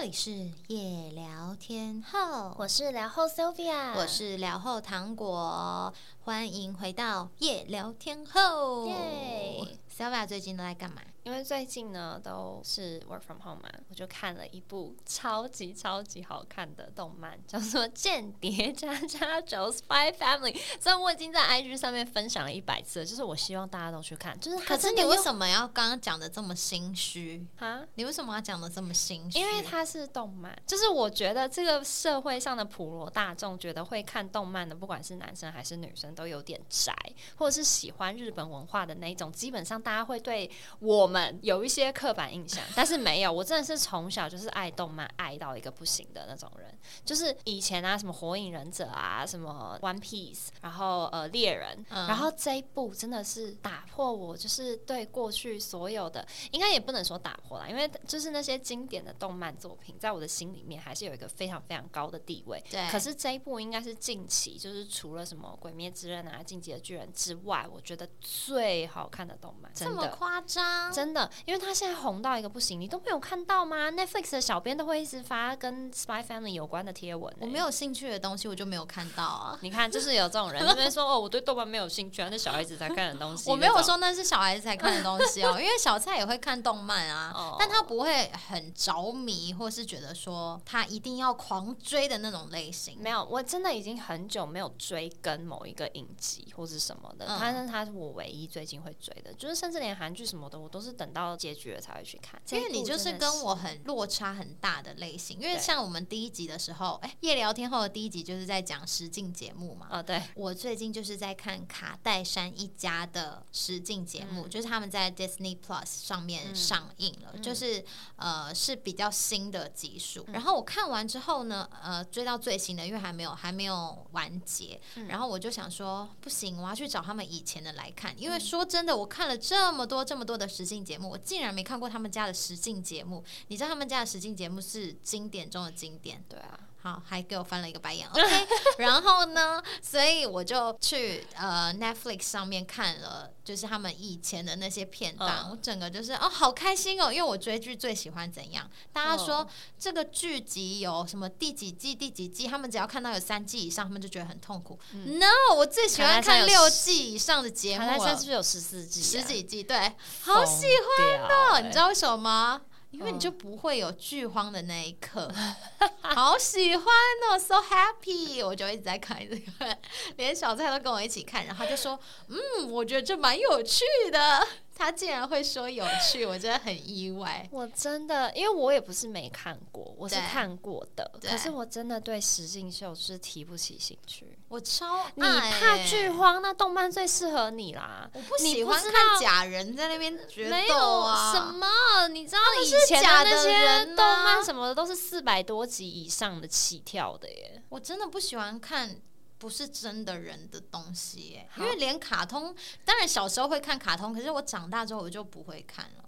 这里是夜聊天后，我是聊后 Sylvia，我是聊后糖果，欢迎回到夜聊天后。耶 Sylvia 最近都在干嘛？因为最近呢都是 work from home 嘛，我就看了一部超级超级好看的动漫，叫做《间谍加加九 Spy Family》。虽然我已经在 IG 上面分享了一百次了，就是我希望大家都去看。就是可是你为什么要刚刚讲的这么心虚？啊？你为什么要讲的这么心虚？因为它是动漫，就是我觉得这个社会上的普罗大众觉得会看动漫的，不管是男生还是女生，都有点宅，或者是喜欢日本文化的那一种。基本上大家会对我们有一些刻板印象，但是没有，我真的是从小就是爱动漫爱到一个不行的那种人。就是以前啊，什么火影忍者啊，什么 One Piece，然后呃猎人，嗯然后这一部真的是打破我就是对过去所有的，应该也不能说打破啦，因为就是那些经典的动漫作品，在我的心里面还是有一个非常非常高的地位。对，可是这一部应该是近期，就是除了什么《鬼灭之刃》啊、《进击的巨人》之外，我觉得最好看的动漫，这么。夸张？真的，因为他现在红到一个不行，你都没有看到吗？Netflix 的小编都会一直发跟 Spy Family 有关的贴文、欸。我没有兴趣的东西，我就没有看到啊。你看，就是有这种人那边说哦，我对动漫没有兴趣啊，那小孩子才看的东西。我没有说那是小孩子才看的东西哦，因为小蔡也会看动漫啊，哦但他不会很着迷，或是觉得说他一定要狂追的那种类型。没有，我真的已经很久没有追跟某一个影集或是什么的，嗯但是他是我唯一最近会追的，就是甚至连韩剧什么的，我都是等到结局了才会去看。因为你就是跟我很很落差很大的类型，因为像我们第一集的时候，哎，夜聊天后的第一集就是在讲实境节目嘛。哦，对，我最近就是在看卡戴珊一家的实境节目，嗯就是他们在 Disney Plus 上面嗯上映了，嗯就是呃是比较新的集数。然后我看完之后呢，呃追到最新的，因为还没有还没有完结，嗯然后我就想说不行，我要去找他们以前的来看，嗯因为说真的，我看了这么多这么多的实境节目，我竟然没看过他们家的实境节目。你知道他们家的实境节目是经典中的经典。对啊，好，还给我翻了一个白眼。OK，然后呢，所以我就去呃 Netflix 上面看了，就是他们以前的那些片段，嗯我整个就是哦，好开心哦，因为我追剧最喜欢怎样？大家说、哦这个剧集有什么第几季、第几季，他们只要看到有三季以上，他们就觉得很痛苦。No，我最喜欢看六季以上的节目了卡戴珊是不，是有十四季、啊？十几季，对，好喜欢哦，你知道为什么吗？因为你就不会有剧荒的那一刻，好喜欢哦，so happy！我就一直在看这个，连小蔡都跟我一起看，然后他就说：“嗯，我觉得这蛮有趣的。”他竟然会说有趣，我真的很意外。我真的，因为我也不是没看过，我是看过的，可是我真的对实境秀是提不起兴趣。我超爱你怕欸剧荒，那动漫最适合你啦。我不你喜欢看假人在那边决斗啊！什么，你知道以是前假的那些动漫什么的都是四百多集以上的起跳的耶。我真的不喜欢看不是真的人的东西欸，因为连卡通，当然小时候会看卡通，可是我长大之后我就不会看了，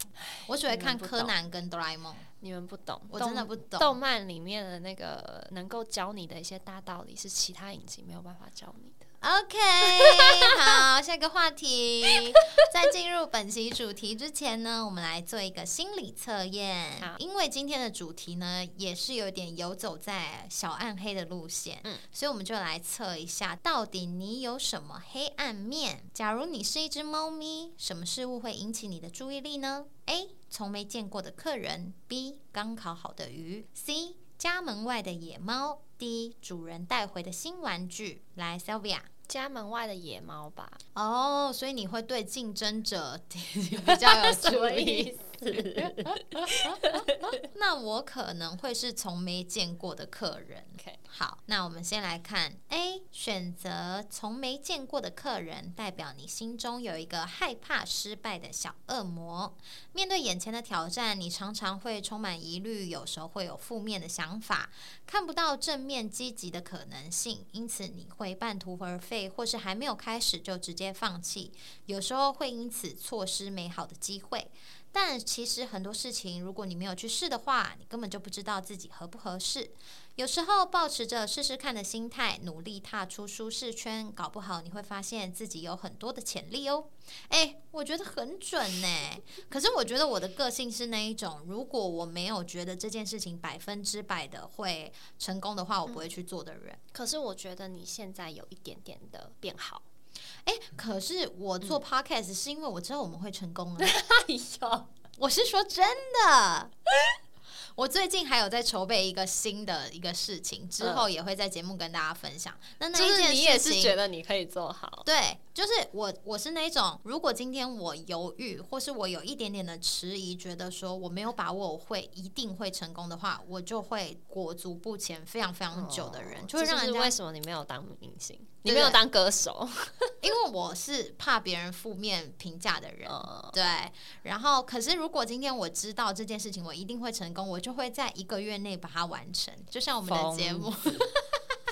我只会看柯南跟哆啦 A 梦。你们不懂，我真的不懂。动漫里面的那个能够教你的一些大道理，是其他影集没有办法教你。的。OK，好，下一个话题。在进入本期主题之前呢，我们来做一个心理测验好。因为今天的主题呢，也是有点游走在小暗黑的路线，嗯所以我们就来测一下，到底你有什么黑暗面？假如你是一只猫咪，什么事物会引起你的注意力呢？A. 从没见过的客人；B. 刚烤好的鱼；C. 家门外的野猫；D. 主人带回的新玩具。来，Sylvia。家门外的野猫吧，哦，所以你会对竞争者 比较有 注意。思？那我可能会是从没见过的客人。OK 好，那我们先来看 A，选择从没见过的客人，代表你心中有一个害怕失败的小恶魔。面对眼前的挑战，你常常会充满疑虑，有时候会有负面的想法，看不到正面积极的可能性，因此你会半途而废，或是还没有开始就直接放弃，有时候会因此错失美好的机会。但其实很多事情，如果你没有去试的话，你根本就不知道自己合不合适。有时候保持着试试看的心态，努力踏出舒适圈，搞不好你会发现自己有很多的潜力哦。哎，我觉得很准呢。可是我觉得我的个性是那一种，如果我没有觉得这件事情百分之百的会成功的话，我不会去做的人。可是我觉得你现在有一点点的变好。哎，可是我做 podcast 是因为我知道我们会成功啊！哎呦，我是说真的。我最近还有在筹备一个新的一个事情，之后也会在节目跟大家分享。那那一件事情你也是觉得你可以做好？对，就是我我是那种，如果今天我犹豫，或是我有一点点的迟疑，觉得说我没有把握我会一定会成功的话，我就会裹足不前，非常非常久的人，就会让人家为什么你没有当明星？你没有当歌手，因为我是怕别人负面评价的人。对，然后可是如果今天我知道这件事情我一定会成功，我就会在一个月内把它完成。就像我们的节目，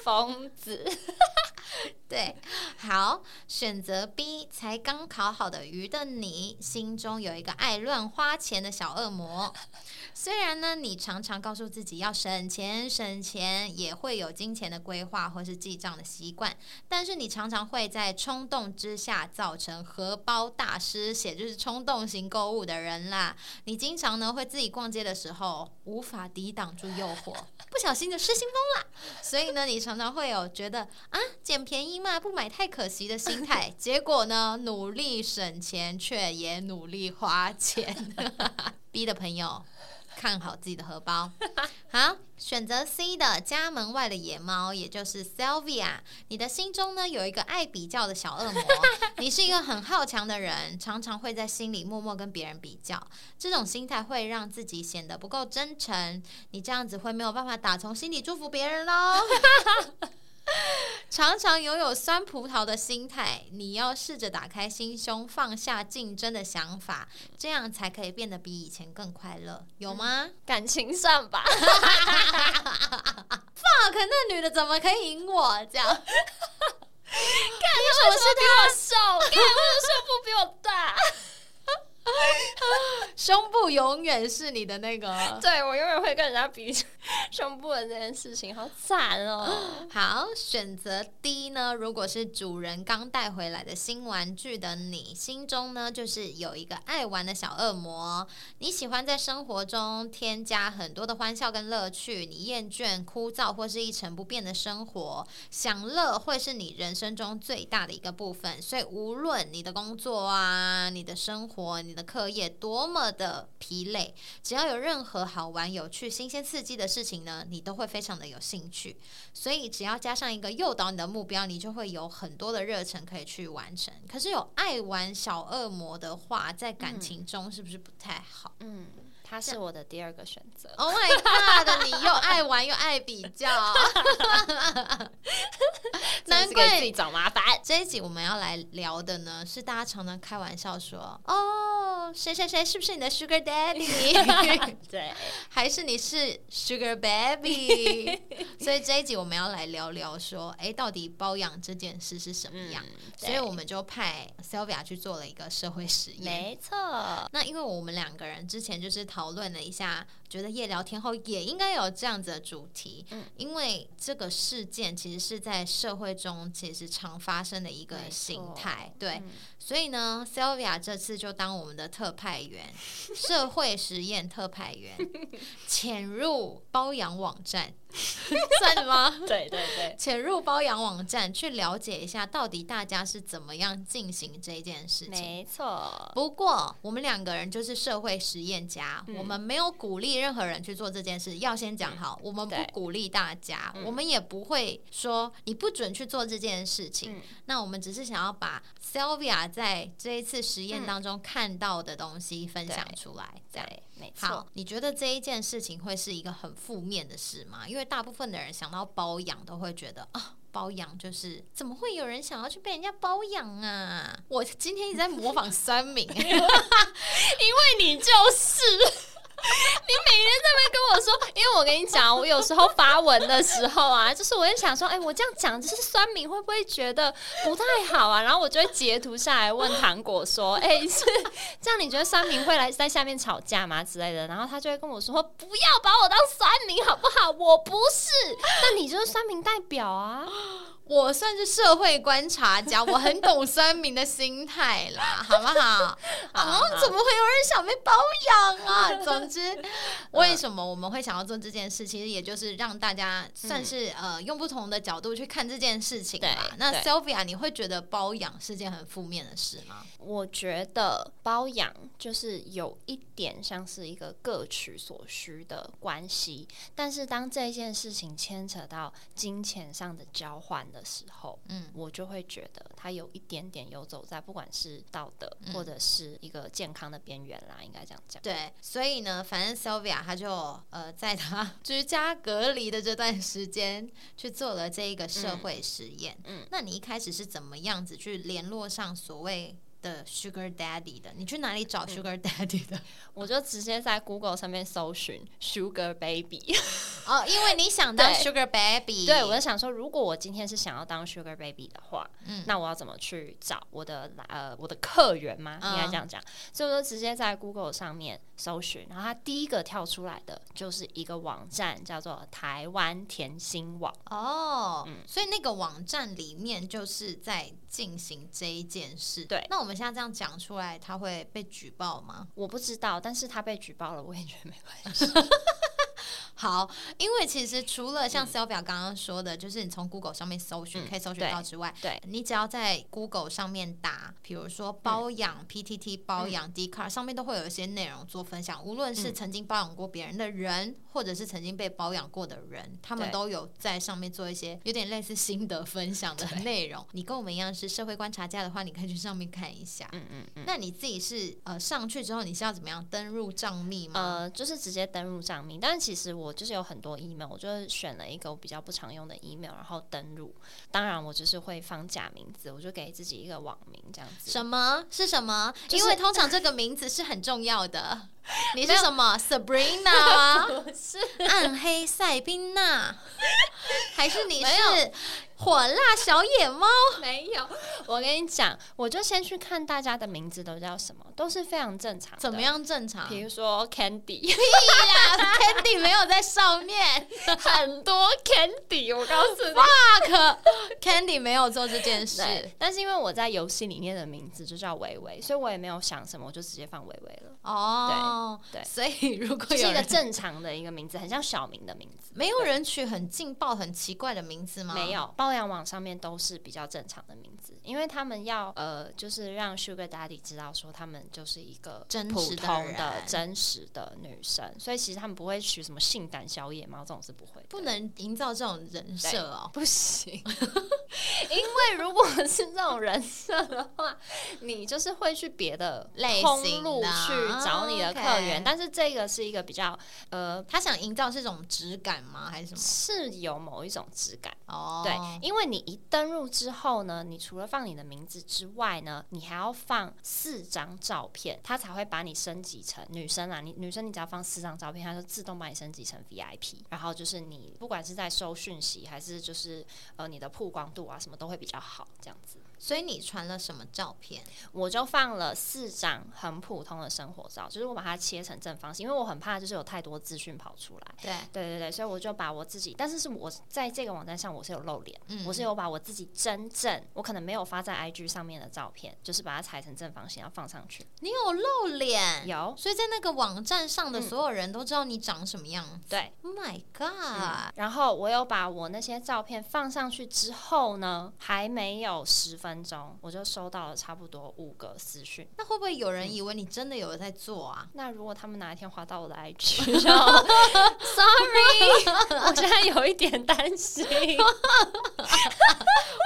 疯子。对，好，选择 B，才刚考好的鱼的你，心中有一个爱乱花钱的小恶魔。虽然呢，你常常告诉自己要省钱省钱，也会有金钱的规划或是记账的习惯，但是你常常会在冲动之下造成荷包大失血，就是冲动型购物的人啦。你经常呢会自己逛街的时候无法抵挡住诱惑，不小心就失心疯了。所以呢，你常常会有觉得啊捡便宜。嘛，不买太可惜的心态，结果呢，努力省钱却也努力花钱。B 的朋友看好自己的荷包。好，选择 C 的家门外的野猫，也就是 Sylvia。你的心中呢有一个爱比较的小恶魔，你是一个很好强的人，常常会在心里默默跟别人比较。这种心态会让自己显得不够真诚，你这样子会没有办法打从心底祝福别人喽。常常拥有酸葡萄的心态，你要试着打开心胸，放下竞争的想法，这样才可以变得比以前更快乐，有吗？感情上吧。fuck，那女的怎么可以赢我？这样？看为什么是她瘦？看为什么胸部比我大？胸部永远是你的那个，对我永远会跟人家比 胸部的这件事情，好惨哦。好，选择 D 呢？如果是主人刚带回来的新玩具的你，心中呢就是有一个爱玩的小恶魔。你喜欢在生活中添加很多的欢笑跟乐趣，你厌倦枯燥或是一成不变的生活，享乐会是你人生中最大的一个部分。所以无论你的工作啊，你的生活，你的课业多么的疲累，只要有任何好玩、有趣、新鲜、刺激的事情呢，你都会非常的有兴趣。所以只要加上一个诱导你的目标，你就会有很多的热忱可以去完成。可是有爱玩小恶魔的话，在感情中是不是不太好？嗯。他是我的第二个选择。Oh my god！你又爱玩又爱比较，难怪自己找麻烦。这一集我们要来聊的呢，是大家常常开玩笑说：“哦，谁谁谁是不是你的 Sugar Daddy？” 对，还是你是 Sugar Baby？所以这一集我们要来聊聊说，哎，到底包养这件事是什么样？所以我们就派 Sylvia 去做了一个社会实验。没错。那因为我们两个人之前就是讨。讨论了一下，觉得夜聊天后也应该有这样子的主题，嗯，因为这个事件其实是在社会中其实常发生的一个形态，对，所以呢，Sylvia 这次就当我们的特派员，社会实验特派员，潜入包养网站。算吗？对对对，潜入包养网站去了解一下，到底大家是怎么样进行这件事情。没错。不过我们两个人就是社会实验家，我们没有鼓励任何人去做这件事。要先讲好，我们不鼓励大家，我们也不会说你不准去做这件事情。那我们只是想要把 Sylvia 在这一次实验当中看到的东西分享出来。对。好，你觉得这一件事情会是一个很负面的事吗？因为大部分的人想到包养，都会觉得啊，包养就是怎么会有人想要去被人家包养啊？我今天一直在模仿三明，因为你就是 你每天在那边跟我说，因为我跟你讲，我有时候发文的时候啊，就是我也想说，哎、我这样讲，就是酸民会不会觉得不太好啊？然后我就会截图下来问糖果说，哎、是这样？你觉得酸民会来在下面吵架吗之类的？然后他就会跟我说，不要把我当酸民好不好？我不是，那你就是酸民代表啊。我算是社会观察家，我很懂酸民的心态啦，好不好？啊，怎么会有人想被包养啊？总之，为什么我们会想要做这件事？其实也就是让大家算是、呃用不同的角度去看这件事情吧对。那对 Sylvia，你会觉得包养是件很负面的事吗？我觉得包养就是有一点像是一个各取所需的关系，但是当这件事情牵扯到金钱上的交换的时候，嗯，我就会觉得他有一点点游走在不管是道德嗯或者是一个健康的边缘啦，应该这样讲。对，所以呢，反正 Sylvia 她就呃，在她 居家隔离的这段时间，去做了这一个社会实验。嗯那你一开始是怎么样子去联络上所谓的 Sugar Daddy 的？你去哪里找 Sugar Daddy 的？我就直接在 Google 上面搜寻 Sugar Baby，哦，因为你想当 Sugar Baby，对我就想说，如果我今天是想要当 Sugar Baby 的话，嗯那我要怎么去找我的呃我的客源吗？嗯应该这样讲，所以我就直接在 Google 上面搜寻，然后它第一个跳出来的就是一个网站，叫做台湾甜心网。哦，嗯所以那个网站里面就是在进行这一件事。对那我们现在这样讲出来，他会被举报吗？我不知道，但是他被举报了，我也觉得没关系。好，因为其实除了像 Sylvia 刚刚说的，就是你从 Google 上面搜寻、嗯可以搜寻到之外，对你只要在 Google 上面打，比如说包养、PTT 包养、d c a r 上面都会有一些内容做分享。无论是嗯曾经包养过别人的人，或者是曾经被包养过的人，他们都有在上面做一些有点类似心得分享的内容。你跟我们一样是社会观察家的话，你可以去上面看一下。嗯嗯嗯。那你自己是呃上去之后，你是要怎么样登入账密吗？呃，就是直接登入账密，但是其实我就是有很多 email，我就选了一个我比较不常用的 email，然后登录。当然，我就是会放假名字，我就给自己一个网名这样子。什么是什么？就是因为通常这个名字是很重要的。你是什么？Sabrina 吗？不是，暗黑塞宾娜，还是你是火辣小野猫？没有。我跟你讲，我就先去看大家的名字都叫什么，都是非常正常的。怎么？样正常？比如说 Candy，屁啦，Candy 没有在上面很多 Candy，我告诉你。，Fuck，Candy 没有做这件事。但是因为我在游戏里面的名字就叫维维，所以我也没有想什么，我就直接放维维了。哦，对对所以如果就是有一个正常的一个名字，很像小明的名字。没有人取很劲爆、很奇怪的名字吗？没有，包养网上面都是比较正常的名字，因为他们要呃，就是让 Sugar Daddy 知道说他们就是一个真实的通的人真实的女生，所以其实他们不会取什么性感小野猫这种是不会的，不能营造这种人设哦。不行，因为如果是这种人设的话，你就是会去别的类通型去找你的客源，但是这个是一个比较呃他想营造是一种质感吗？还是什么？是有某一种质感。哦，对，因为你一登入之后呢，你除了放你的名字之外呢，你还要放四张照片，他才会把你升级成女生啊。你女生你只要放四张照片，他就自动把你升级成 VIP。然后就是你不管是在收讯息，还是就是呃你的曝光度啊什么都会比较好，这样子。所以你传了什么照片？我就放了四张很普通的生活照，就是我把它切成正方形，因为我很怕就是有太多资讯跑出来。对，对对对，所以我就把我自己，但是是我在这个网站上我是有露脸，嗯我是有把我自己真正我可能没有发在 IG 上面的照片，就是把它裁成正方形，要放上去。你有露脸，有所以在那个网站上的嗯所有人都知道你长什么样子。对，Oh my god！、然后我有把我那些照片放上去之后呢，还没有十分钟，我就收到了差不多五个私讯。那会不会有人以为你真的有在做啊？那如果他们哪一天滑到我的 IG，就 Sorry，我现在有一点担心。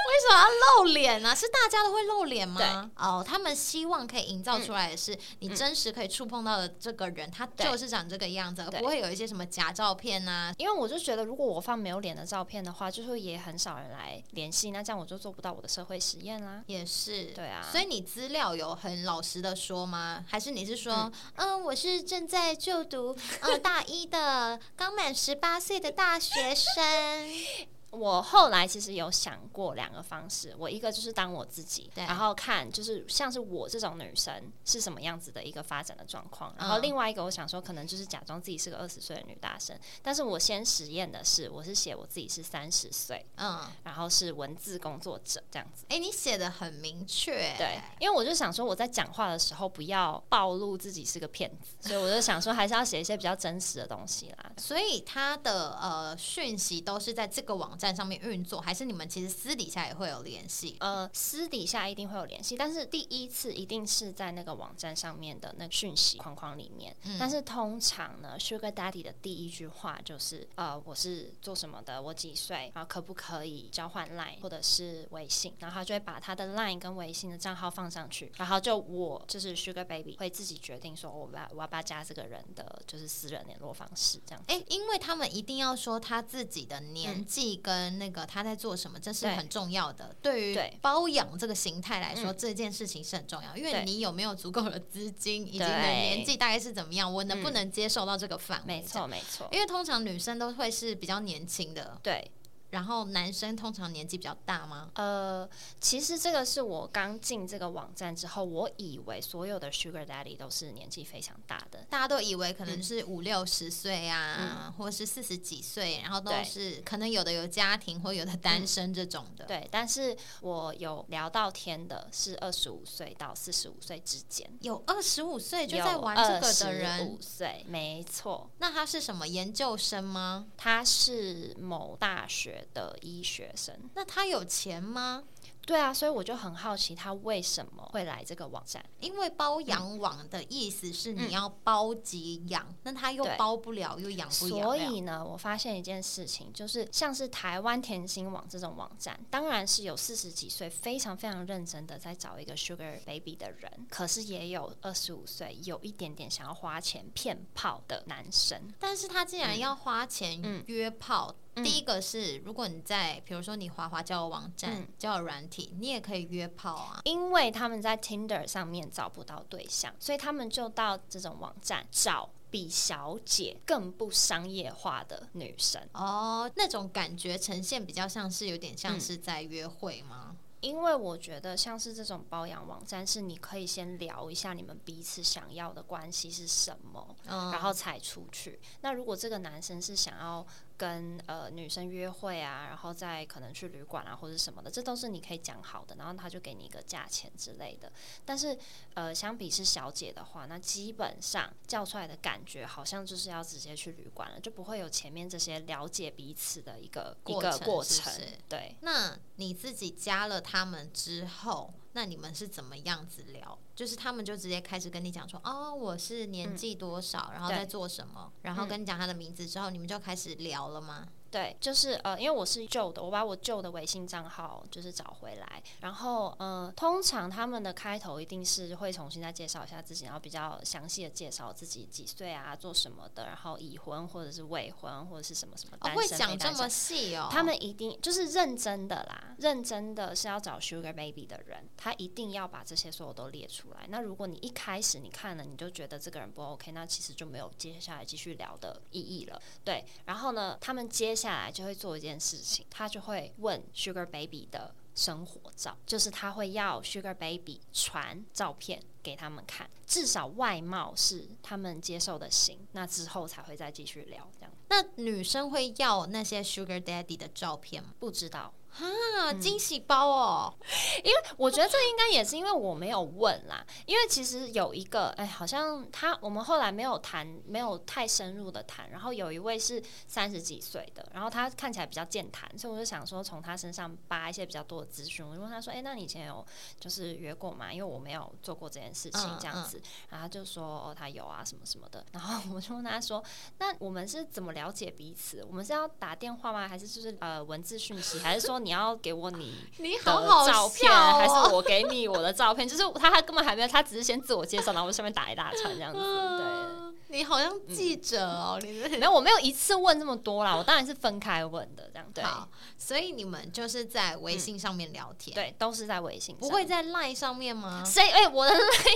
为什么要露脸呢、是大家都会露脸吗？对哦，他们希望可以营造出来的是，你真实可以触碰到的这个人，他就是长这个样子，而不会有一些什么假照片啊。因为我就觉得，如果我放没有脸的照片的话，就是也很少人来联系，那这样我就做不到我的社会实验啦。也是，对啊所以你资料有很老实的说吗？还是你是说，嗯、我是正在就读呃大一的刚满十八岁的大学生？我后来其实有想过两个方式，我一个就是当我自己，对然后看就是像是我这种女生是什么样子的一个发展的状况，然后嗯另外一个我想说可能就是假装自己是个二十岁的女大生，但是我先实验的是我是写我自己是三十岁，嗯，然后是文字工作者这样子。哎、你写的很明确，对，因为我就想说我在讲话的时候不要暴露自己是个骗子，所以我就想说还是要写一些比较真实的东西啦。所以他的呃讯息都是在这个网站上面运作，还是你们其实私底下也会有联系？呃，私底下一定会有联系，但是第一次一定是在那个网站上面的那讯息框框里面。嗯但是通常呢，Sugar Daddy 的第一句话就是呃，我是做什么的，我几岁，然后可不可以交换 Line 或者是微信，然后他就会把他的 Line 跟微信的账号放上去，然后就我就是 Sugar Baby 会自己决定说我要我要不要加这个人的就是私人联络方式这样子。哎、因为他们一定要说他自己的年纪跟那个他在做什么，这是很重要的。对于包养这个形态来说，嗯。这件事情是很重要，因为你有没有足够的资金，以及你的年纪大概是怎么样，我能不嗯。能接受到这个范围？没错，没错，因为通常女生都会是比较年轻的，对。然后男生通常年纪比较大吗？呃，其实这个是我刚进这个网站之后，我以为所有的 Sugar Daddy 都是年纪非常大的。大家都以为可能嗯是五六十岁啊，或者是四十几岁，然后都是可能有的有家庭，或有的单身这种的。对，但是我有聊到天的是二十五岁到四十五岁之间，有二十五岁就在玩这个的人五，岁，没错，那他是什么研究生吗？他是某大学的医学生。那他有钱吗？对啊，所以我就很好奇他为什么会来这个网站。因为包养网的意思是你要包及养，那他又包不了，又养不了。所以呢，我发现一件事情，就是像是台湾甜心网这种网站，当然是有四十几岁非常非常认真的在找一个 Sugar Baby 的人，可是也有二十五岁有一点点想要花钱骗炮的男生。但是他既然要花钱嗯约炮，嗯第一个是如果你在比如说你滑滑交友网站、嗯交友软体，你也可以约炮啊。因为他们在 Tinder 上面找不到对象，所以他们就到这种网站找比小姐更不商业化的女生。哦，那种感觉呈现比较像是有点像嗯是在约会吗？因为我觉得像是这种包养网站，是你可以先聊一下你们彼此想要的关系是什么，嗯，然后才出去。那如果这个男生是想要跟呃女生约会啊，然后再可能去旅馆啊或者什么的，这都是你可以讲好的，然后他就给你一个价钱之类的。但是呃，相比是小姐的话，那基本上叫出来的感觉好像就是要直接去旅馆了，就不会有前面这些了解彼此的一个一个过程。对，那你自己加了他们之后，那你们是怎么样子聊？就是他们就直接开始跟你讲说，哦，我是年纪多少，然后在做什么，然后嗯跟你讲他的名字之后，你们就开始聊了吗？对，就是呃，因为我是旧的，我把我旧的微信账号就是找回来，然后呃，通常他们的开头一定是会重新再介绍一下自己，然后比较详细的介绍自己几岁啊，做什么的，然后已婚或者是未婚或者是什么什么哦，会讲这么细哦？他们一定就是认真的啦，认真的是要找 Sugar Baby 的人，他一定要把这些所有都列出来。那如果你一开始你看了你就觉得这个人不 OK，那其实就没有接下来继续聊的意义了。对，然后呢，他们接下来就会做一件事情，他就会问 Sugar Baby 的生活照，就是他会要 Sugar Baby 传照片给他们看，至少外貌是他们接受的型，那之后才会再继续聊。这样那女生会要那些 Sugar Daddy 的照片吗？不知道。啊，惊喜包哦！因为我觉得这应该也是因为我没有问啦，因为其实有一个，哎，好像他我们后来没有谈，没有太深入的谈。然后有一位是三十几岁的，然后他看起来比较健谈，所以我就想说从他身上扒一些比较多的资讯。我就问他说：“哎，那你以前有就是约过吗？因为我没有做过这件事情嗯，这样子。然后他就说：“哦，他有啊，什么什么的。”然后我就问他说：“那我们是怎么了解彼此？我们是要打电话吗？还是就是呃文字讯息？还是说你要给我你你的好好照片，哦还是我给你我的照片？就是他他根本还没有，他只是先自我介绍，然后下面打一大串这样子。对，嗯你好像记者哦，你是没有，我没有一次问这么多啦，我当然是分开问的，这样对。好，所以你们就是在微信上面聊天，，对，都是在微信上，不会在 LINE 上面吗？谁？哎、我的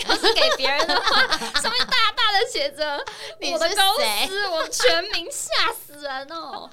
要是给别人的话，上面大大的写着 我的公谁司，我全名，吓死人哦！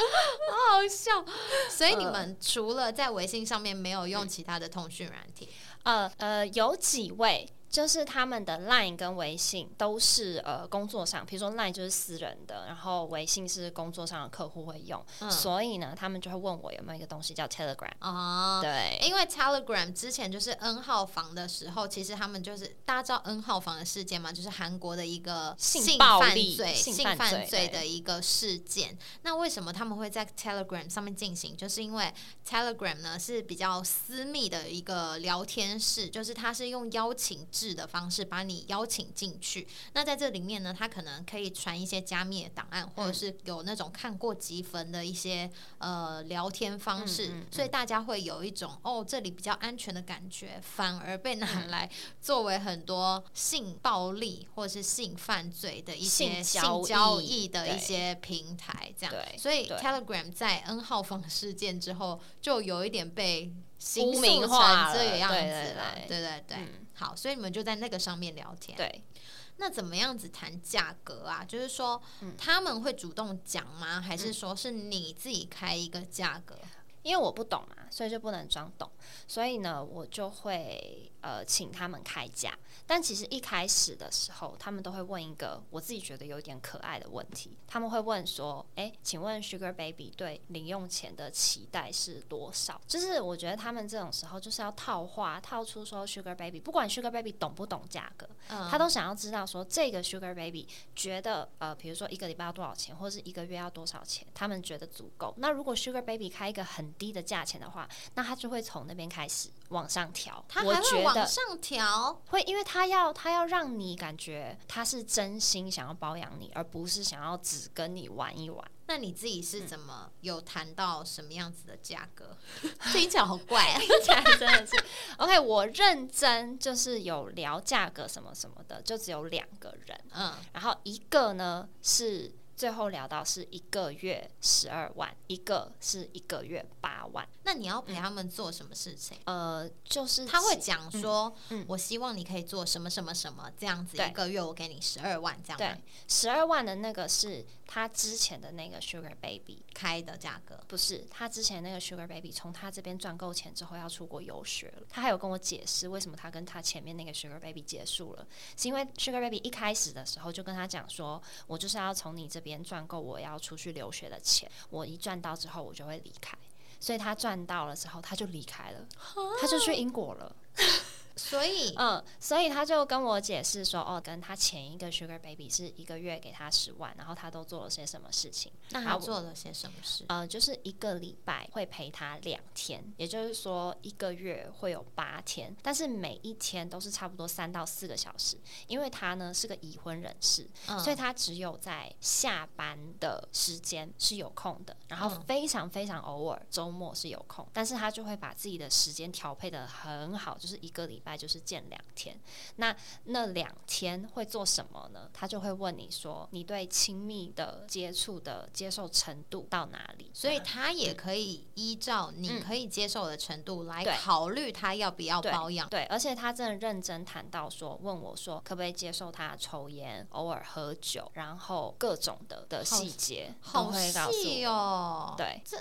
好好笑。所以你呃。们除了在微信上面没有用其他的通讯软体，呃呃，有几位就是他们的 Line 跟微信都是呃工作上，比如说 Line 就是私人的，然后微信是工作上的客户会用，嗯所以呢，他们就会问我有没有一个东西叫 Telegram。哦，对，因为 Telegram 之前就是 N 号房的时候，其实他们就是大家知道 N 号房的事件嘛，就是韩国的一个性暴犯力罪、性性犯罪犯罪的一个事件。那为什么他们会在 Telegram 上面进行？就是因为 Telegram 呢是比较私密的一个聊天室，就是它是用邀请制的方式把你邀请进去。那在这里面呢，他可能可以传一些加密的档案，或者是有那种看过积分的一些呃聊天方式，嗯嗯嗯所以大家会有一种哦这里比较安全的感觉，反而被拿嗯来作为很多性暴力或者是性犯罪的一些性交易的一些平台，这样。对所以 Telegram 在 N 号房事件之后，就有一点被形污名化这个样子了。对对对好，所以你们就在那个上面聊天。对，那怎么样子谈价格啊？就是说，嗯他们会主动讲吗？还是说是你自己开一个价格？因为我不懂嘛，所以就不能装懂，所以呢，我就会呃请他们开价。但其实一开始的时候，他们都会问一个我自己觉得有点可爱的问题，他们会问说：“诶，请问 Sugar Baby 对零用钱的期待是多少？”就是我觉得他们这种时候就是要套话，套出说 Sugar Baby 不管 Sugar Baby 懂不懂价格，嗯他都想要知道说这个 Sugar Baby 觉得呃，比如说一个礼拜要多少钱，或者是一个月要多少钱，他们觉得足够。那如果 Sugar Baby 开一个很低的价钱的话，那他就会从那边开始往上调。他我还会往觉得上调。会，因为他要他要让你感觉他是真心想要包养你，而不是想要只跟你玩一玩。那你自己嗯是怎么有谈到什么样子的价格？听起来好怪啊！听起来真的是 OK。我认真就是有聊价格什么什么的，就只有两个人。嗯，然后一个呢是最后聊到是一个月十二万，一个是一个月八万。那你要陪他们做什么事情？呃，就是他会讲说，嗯我希望你可以做什么什么什么这样子，一个月我给你十二万这样吗对十二万的那个是他之前的那个 Sugar Baby，开的价格。不是他之前那个 Sugar Baby 从他这边赚够钱之后要出国游学了。他还有跟我解释为什么他跟他前面那个 Sugar Baby 结束了，是因为 Sugar Baby 一开始的时候就跟他讲说，我就是要从你这边赚够我要出去留学的钱，我一赚到之后我就会离开。所以他赚到了之后，他就离开了，他就去英国了。所以嗯，所以他就跟我解释说，哦，跟他前一个 Sugar Baby 是一个月给他十万，然后他都做了些什么事情。那他做了些什么事？呃，就是一个礼拜会陪他两天，也就是说一个月会有八天，但是每一天都是差不多三到四个小时，因为他呢是个已婚人士，嗯所以他只有在下班的时间是有空的，然后嗯非常非常偶尔周末是有空，但是他就会把自己的时间调配的很好，就是一个礼拜就是见两天。那那两天会做什么呢？他就会问你说，你对亲密的接触的接受程度到哪里？所以他也可以依照你嗯可以接受的程度来考虑他要不要对包养。对，而且他真的认真谈到说，问我说可不可以接受他抽烟、偶尔喝酒，然后各种的的细节都好会告诉细我。哦，对，这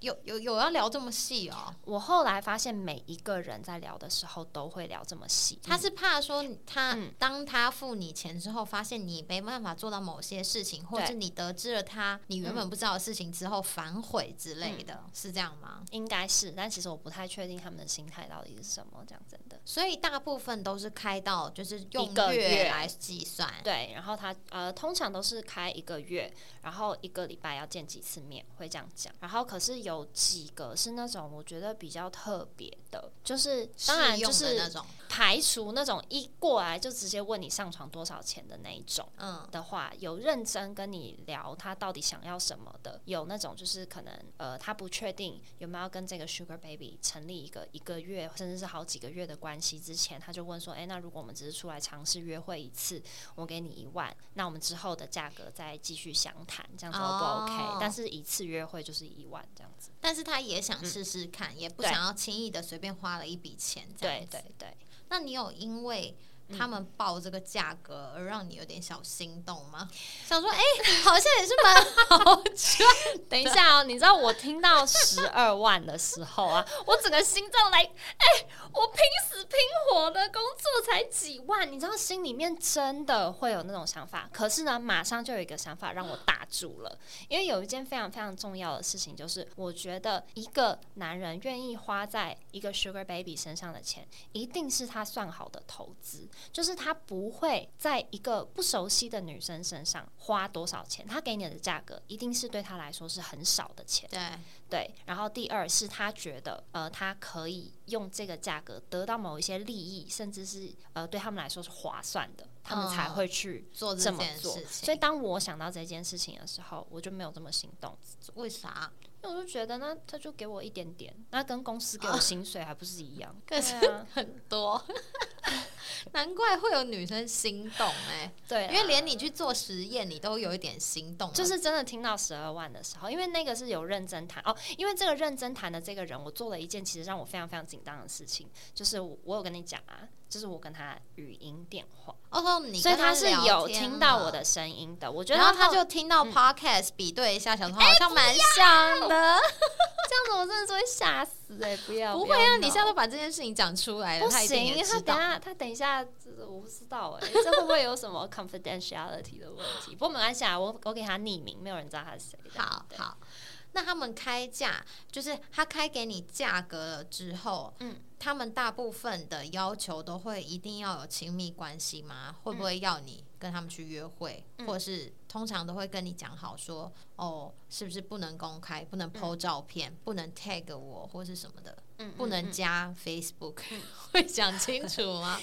有有有要聊这么细哦？我后来发现，每一个人在聊的时候都会聊这么细。他是怕说他、嗯当他付你钱之后，发现你没办法做到某些事情，或者是你得知了他你原本不知道的事情之后反悔之类嗯的，是这样吗？应该是，但其实我不太确定他们的心态到底是什么。这样真的所以大部分都是开到就是用一个月来计算，对。然后他呃，通常都是开一个月，然后一个礼拜要见几次面，会这样讲。然后可是有几个是那种我觉得比较特别的，就是当然就试用的是那种，排除那种一过来就直接问你上床多少钱的那一种嗯，的话，有认真跟你聊他到底想要什么的，有那种就是可能呃他不确定有没有跟这个 Sugar Baby 成立一个一个月甚至是好几个月的关系之前，他就问说，哎、那如果我们只是出来尝试约会一次，我给你一万，那我们之后的价格再继续详谈，这样子 O 不 OK？、哦但是一次约会就是一万这样子，但是他也想试试看，也不想要轻易的随便花了一笔钱对子。对对。那你有因为他们报这个价格而让你有点小心动吗？想说，哎、好像也是蛮好赚。等一下哦，你知道我听到十二万的时候啊，我整个心脏来，哎、我拼死拼活的工作才几万，你知道心里面真的会有那种想法。可是呢，马上就有一个想法让我打住了，因为有一件非常非常重要的事情，就是我觉得一个男人愿意花在一个 Sugar Baby 身上的钱，一定是他算好的投资，就是他不会在一个不熟悉的女生身上花多少钱，他给你的价格一定是对他来说是很少的钱。对，对，然后第二是他觉得，呃，他可以用这个价格得到某一些利益，甚至是呃对他们来说是划算的，他们才嗯会去做这这么做件事。情。所以当我想到这件事情的时候，我就没有这么心动，为啥？因为我就觉得那他就给我一点点，那跟公司给我薪水还不是一样？可是很多，难怪会有女生心动哎、对啊，因为连你去做实验，你都有一点心动，就是真的听到十二万的时候，因为那个是有认真谈哦，因为这个认真谈的这个人，我做了一件其实让我非常非常紧张的事情，就是我我有跟你讲啊，就是我跟他语音电话，哦，你跟所以他是有听到我的声音的，我觉得然后他就听到嗯 podcast 比对一下，想说好像蛮像的。这样子，我真的是会吓死哎、不要不会啊，你现在下都把这件事情讲出来了，不行，他等。下他等一下，这我不知道哎、这会不会有什么 confidentiality 的问题？不过没关系啊，我我给他匿名，没有人知道他是谁的。好好，那他们开价，就是他开给你价格了之后，嗯，他们大部分的要求都会一定要有亲密关系吗？会不会要你跟他们去约会，嗯。或者是通常都会跟你讲好说，哦，是不是不能公开，不能 PO 照片，不能 tag 我？或是什么的，嗯，不能嗯。加 Facebook，、会讲清楚吗？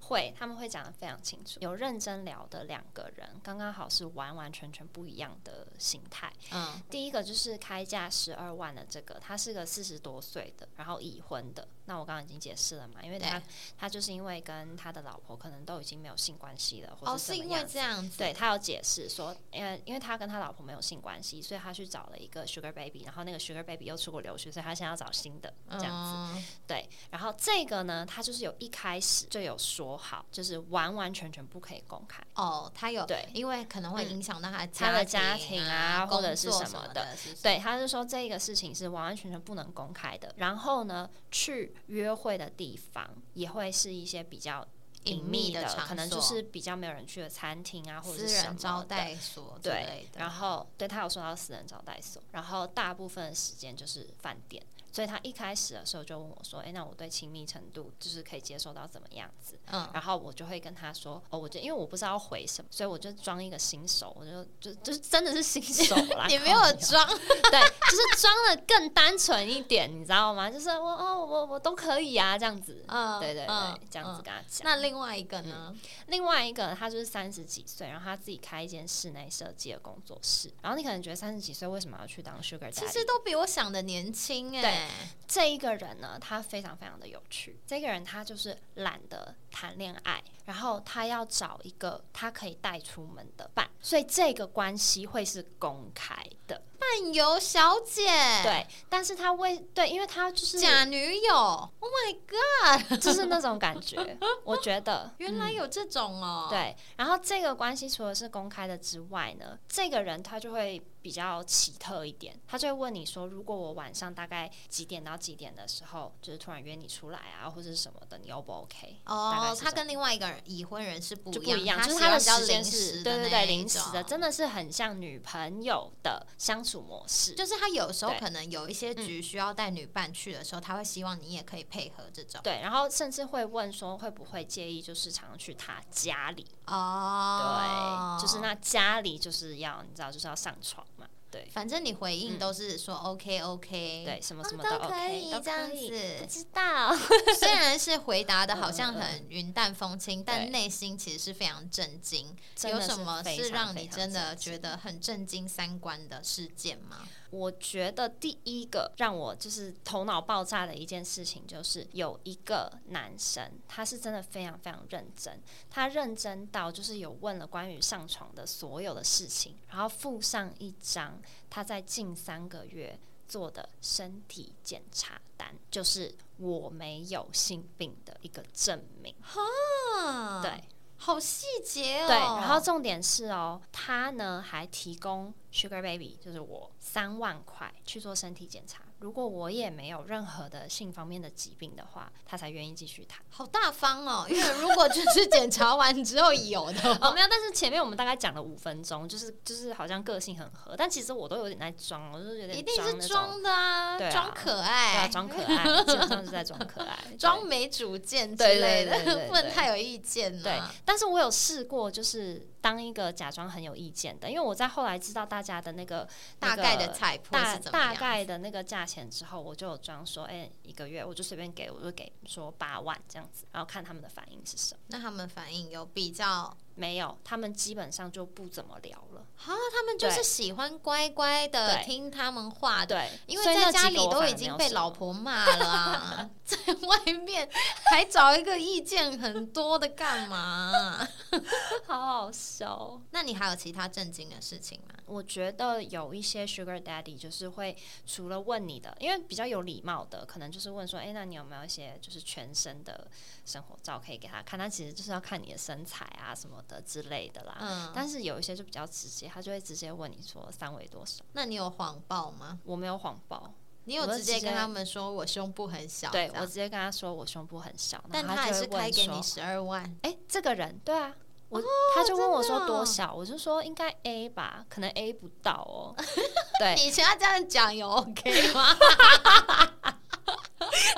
会，他们会讲的非常清楚。有认真聊的两个人，刚刚好是完完全全不一样的形态。嗯，第一个就是开价十二万的这个，他是个四十多岁的，然后已婚的。那我刚刚已经解释了嘛，因为他对他就是因为跟他的老婆可能都已经没有性关系了，或哦，是是因为。这样子，对他有解释说，因为，因为他跟他老婆没有性关系，所以他去找了一个 Sugar Baby，然后那个 Sugar Baby 又出国留学，所以他现在要找新的这样子。子，对，然后这个呢，他就是有一开始就有说好，就是完完全全不可以公开。哦，他有对因为可能会影响到他的他的家家庭啊，啊或者是什什么的的，是是对，他就说这个事情是完完全全不能公开的。然后呢，去约会的地方也会是一些比较隐秘的，可能就是比较没有人去的餐厅啊，或者私人招待所之对。然后对他有说到私人招待所，然后大部分的时间就是饭店，所以他一开始的时候就问我说：“哎，那我对亲密程度就是可以接受到怎么样子？”嗯，然后我就会跟他说：“哦，我就因为我不知道回什么，所以我就装一个新手，我就就就是真的是新手啦，你没有装，对，就是装的更单纯一点，你知道吗？就是我哦，我我都可以啊，这样子。”嗯，对对对，嗯这样子嗯跟他讲。那另外一个呢？另外一个，他就是三十几岁，然后他自己开一间室内设计的工作室。然后你可能觉得三十几岁为什么要去当 sugar 其实都比我想的年轻哎。这一个人呢，他非常非常的有趣。这个人他就是懒得谈恋爱，然后他要找一个他可以带出门的伴，所以这个关系会是公开的。伴游小姐，，对，但是他为对，因为他就是假女友，Oh my god，就是那种感觉，我觉得原来嗯有这种哦。，对，然后这个关系除了是公开的之外呢，这个人他就会比较奇特一点，他就会问你说，如果我晚上大概几点到几点的时候，就是突然约你出来啊，或者是什么的，你 O 不 OK？大概哦，他跟另外一个人已婚人是不不一样，就是他的喜欢比较时间临是时对对对临时的，真的是很像女朋友的相处模式。就是他有时候可能有一些嗯局需要带女伴去的时候，他会希望你也可以配合这种。对，然后甚至会问说会不会介意，就是常常去他家里。哦，对，就是那家里就是要你知道，就是要上床嘛。对。反正你回应嗯。都是说 OK OK，对，什么什么哦都可以都这样子。不知道，虽然是回答的好像很云淡风轻，但内心其实是非常震惊。有什么是让你真的觉得很震惊三观的事件吗？我觉得第一个让我就是头脑爆炸的一件事情，就是有一个男生，他是真的非常非常认真，他认真到就是有问了关于上床的所有的事情，然后附上一张他在近三个月做的身体检查单，就是我没有性病的一个证明。哈，对，好细节哦。对，然后重点是哦，他呢还提供 Sugar Baby，就是我三万块去做身体检查。如果我也没有任何的性方面的疾病的话，他才愿意继续谈。好大方哦，因为如果就是检查完之后有的哦，话，没有，但是前面我们大概讲了五分钟，就是就是好像个性很合，但其实我都有点在装，我就是有点一定是装的啊，装可对啊，爱，装可爱，基本上是在装可爱，装没主见之类的，不能 太有意见了。对，但是我有试过，就是当一个假装很有意见的，因为我在后来知道大家的那个大概的菜谱大概的那个价钱之后，我就有装说，哎、一个月我就随便给，我就给说八万这样子，然后看他们的反应是什么。那他们反应有比较没有，他们基本上就不怎么聊了。啊，他们就是喜欢乖乖的听他们话的。对，因为在家里都已经被老婆骂了啊，在外面还找一个意见很多的干嘛？好好笑哦。那你还有其他震惊的事情吗？我觉得有一些 Sugar Daddy 就是会除了问你的，因为比较有礼貌的，可能就是问说，哎、那你有没有一些就是全身的生活照可以给他看？他其实就是要看你的身材啊什么的之类的啦。嗯，但是有一些就比较直接，他就会直接问你说三围多少。那你有谎报吗？我没有谎报，你有直接跟他们说我胸部很小，对我直接跟他说我胸部很小，但他还是开给你十二万，哎、这个人对啊，我、他就问我说多少，我就说应该 A 吧，可能 A 不到哦。对，你以前要这样讲有 OK 吗？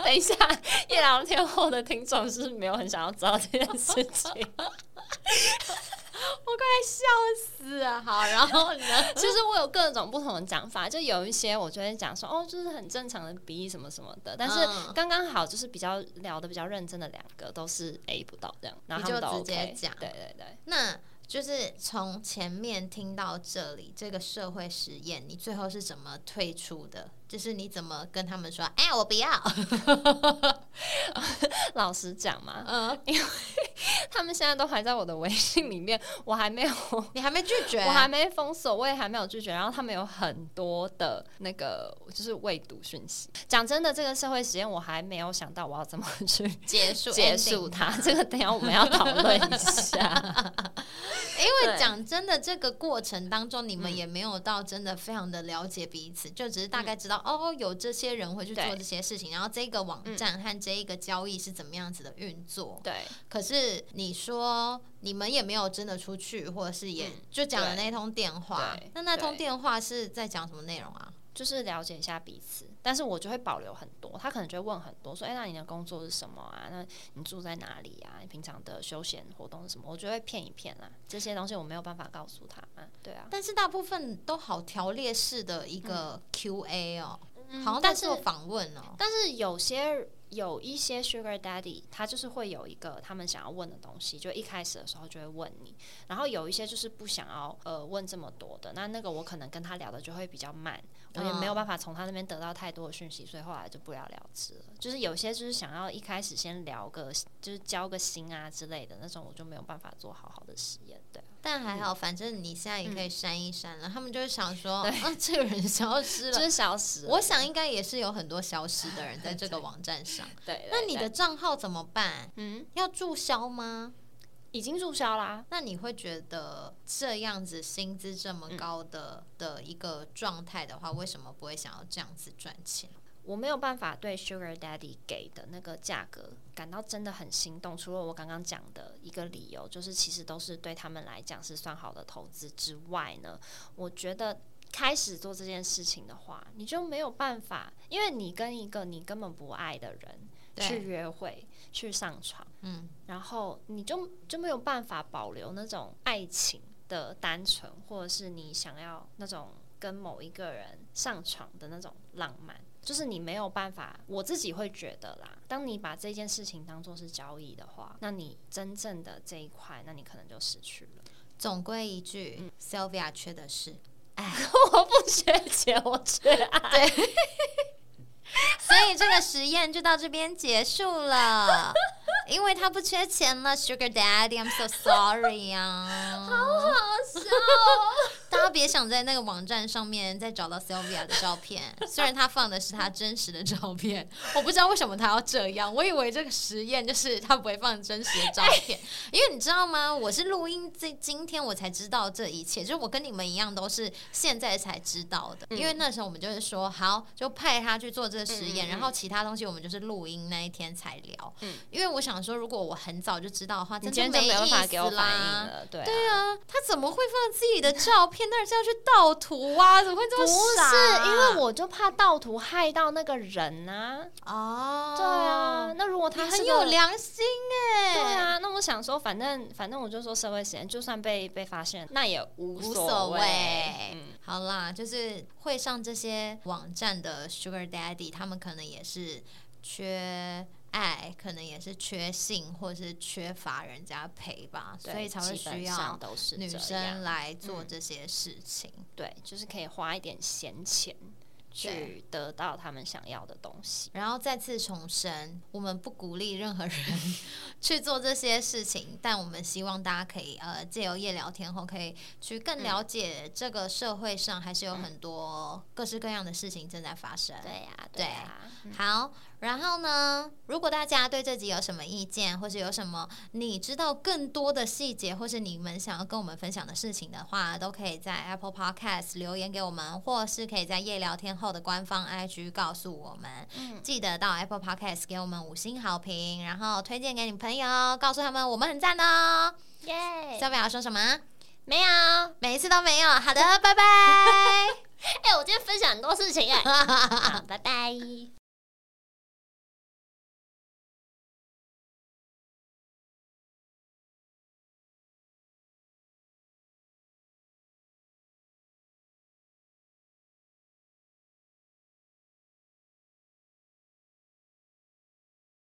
等一下，一两天后的听众是没有很想要知道这件事情。我快笑死了！好，然后呢？其实我有各种不同的讲法，就有一些我就会讲说哦，就是很正常的比例什么什么的，但是嗯刚刚好就是比较聊的比较认真的两个都是 A 不到这样，然后他们都你就直接讲对对对。那就是从前面听到这里，这个社会实验，你最后是怎么退出的？就是你怎么跟他们说？哎，我不要。老实讲嘛，嗯，因为他们现在都还在我的微信里面，我还没有你还没拒绝？我还没封锁，我也还没有拒绝。然后他们有很多的那个就是未读讯息。讲真的，这个社会实验我还没有想到我要怎么去结束结束它。这个等一下我们要讨论一下。因为讲真的，这个过程当中，你们嗯也没有到真的非常的了解彼此，就只是大概知道、哦，有这些人会去做这些事情，然后这个网站和这一个交易是怎么样子的运作。对，可是你说你们也没有真的出去，或者是也嗯就讲了对那通电话，那那通电话是在讲什么内容啊？就是了解一下彼此。但是我就会保留很多，他可能就会问很多，说：“哎、那你的工作是什么啊？那你住在哪里啊？你平常的休闲活动是什么？”我就会骗一骗啦。这些东西我没有办法告诉他啊。对啊，但是大部分都好条列式的一个 Q&A 哦，嗯好像在但是做访问哦。但是有些有一些 Sugar Daddy，他就是会有一个他们想要问的东西，就一开始的时候就会问你，然后有一些就是不想要呃问这么多的，那那个我可能跟他聊的就会比较慢，我也没有办法从他那边得到太多的讯息，所以后来就不了了之了。就是有些就是想要一开始先聊个就是交个心啊之类的那种，我就没有办法做好好的实验，对啊。但还好，反正你现在也可以删一删了。他们就会想说，啊，这个人消失了。就是消失了，我想应该也是有很多消失的人在这个网站上。对对那你的账号怎么办？嗯要注销吗？已经注销啦，那你会觉得这样子薪资这么高的、的一个状态的话，为什么不会想要这样子赚钱？我没有办法对 Sugar Daddy 给的那个价格感到真的很心动。除了我刚刚讲的一个理由，就是其实都是对他们来讲是算好的投资之外呢，我觉得开始做这件事情的话，你就没有办法，因为你跟一个你根本不爱的人去约会、去上床，嗯，然后你就就没有办法保留那种爱情的单纯，或者是你想要那种跟某一个人上床的那种浪漫。就是你没有办法，我自己会觉得啦。当你把这件事情当做是交易的话，那你真正的这一块，那你可能就失去了。总归一句，Sylvia 缺的是爱，我不缺钱，我缺爱。对，所以这个实验就到这边结束了。因为他不缺钱了，Sugar Daddy，I'm so sorry 呀，好好笑。大家别想在那个网站上面再找到 Sylvia 的照片，虽然他放的是他真实的照片，我不知道为什么他要这样。我以为这个实验就是他不会放真实的照片，因为你知道吗？我是录音这今天我才知道这一切，就是我跟你们一样都是现在才知道的。因为那时候我们就是说好，就派他去做这个实验，然后其他东西我们就是录音那一天才聊。嗯，因为我想说，如果我很早就知道的话，真的没意思啦。对啊，他怎么会放自己的照片？那是要去盗图啊？怎么会这么傻？不是，因为我就怕盗图害到那个人啊。哦，对啊。那如果他很有良心哎，对啊。那我想说，反正反正我就说社会实验，就算被被发现，那也无所谓。嗯，好啦，就是会上这些网站的 Sugar Daddy，他们可能也是缺。爱可能也是缺性，或是缺乏人家陪吧，所以才会需要女生来做这些事情。对，就是可以花一点闲钱去得到他们想要的东西。然后再次重申，我们不鼓励任何人 去做这些事情，但我们希望大家可以呃借由夜聊天后，可以去更了解这个社会上还是有很多各式各样的事情正在发生。对呀，对呀，好。然后呢？如果大家对这集有什么意见，或是有什么你知道更多的细节，或是你们想要跟我们分享的事情的话，都可以在 Apple Podcast 留言给我们，或是可以在夜聊天后的官方 IG 告诉我们。嗯，记得到 Apple Podcast 给我们五星好评，然后推荐给你朋友，告诉他们我们很赞哦。耶！小表要说什么？没有，每一次都没有。好的，拜拜。哎，我今天分享很多事情哎。拜拜。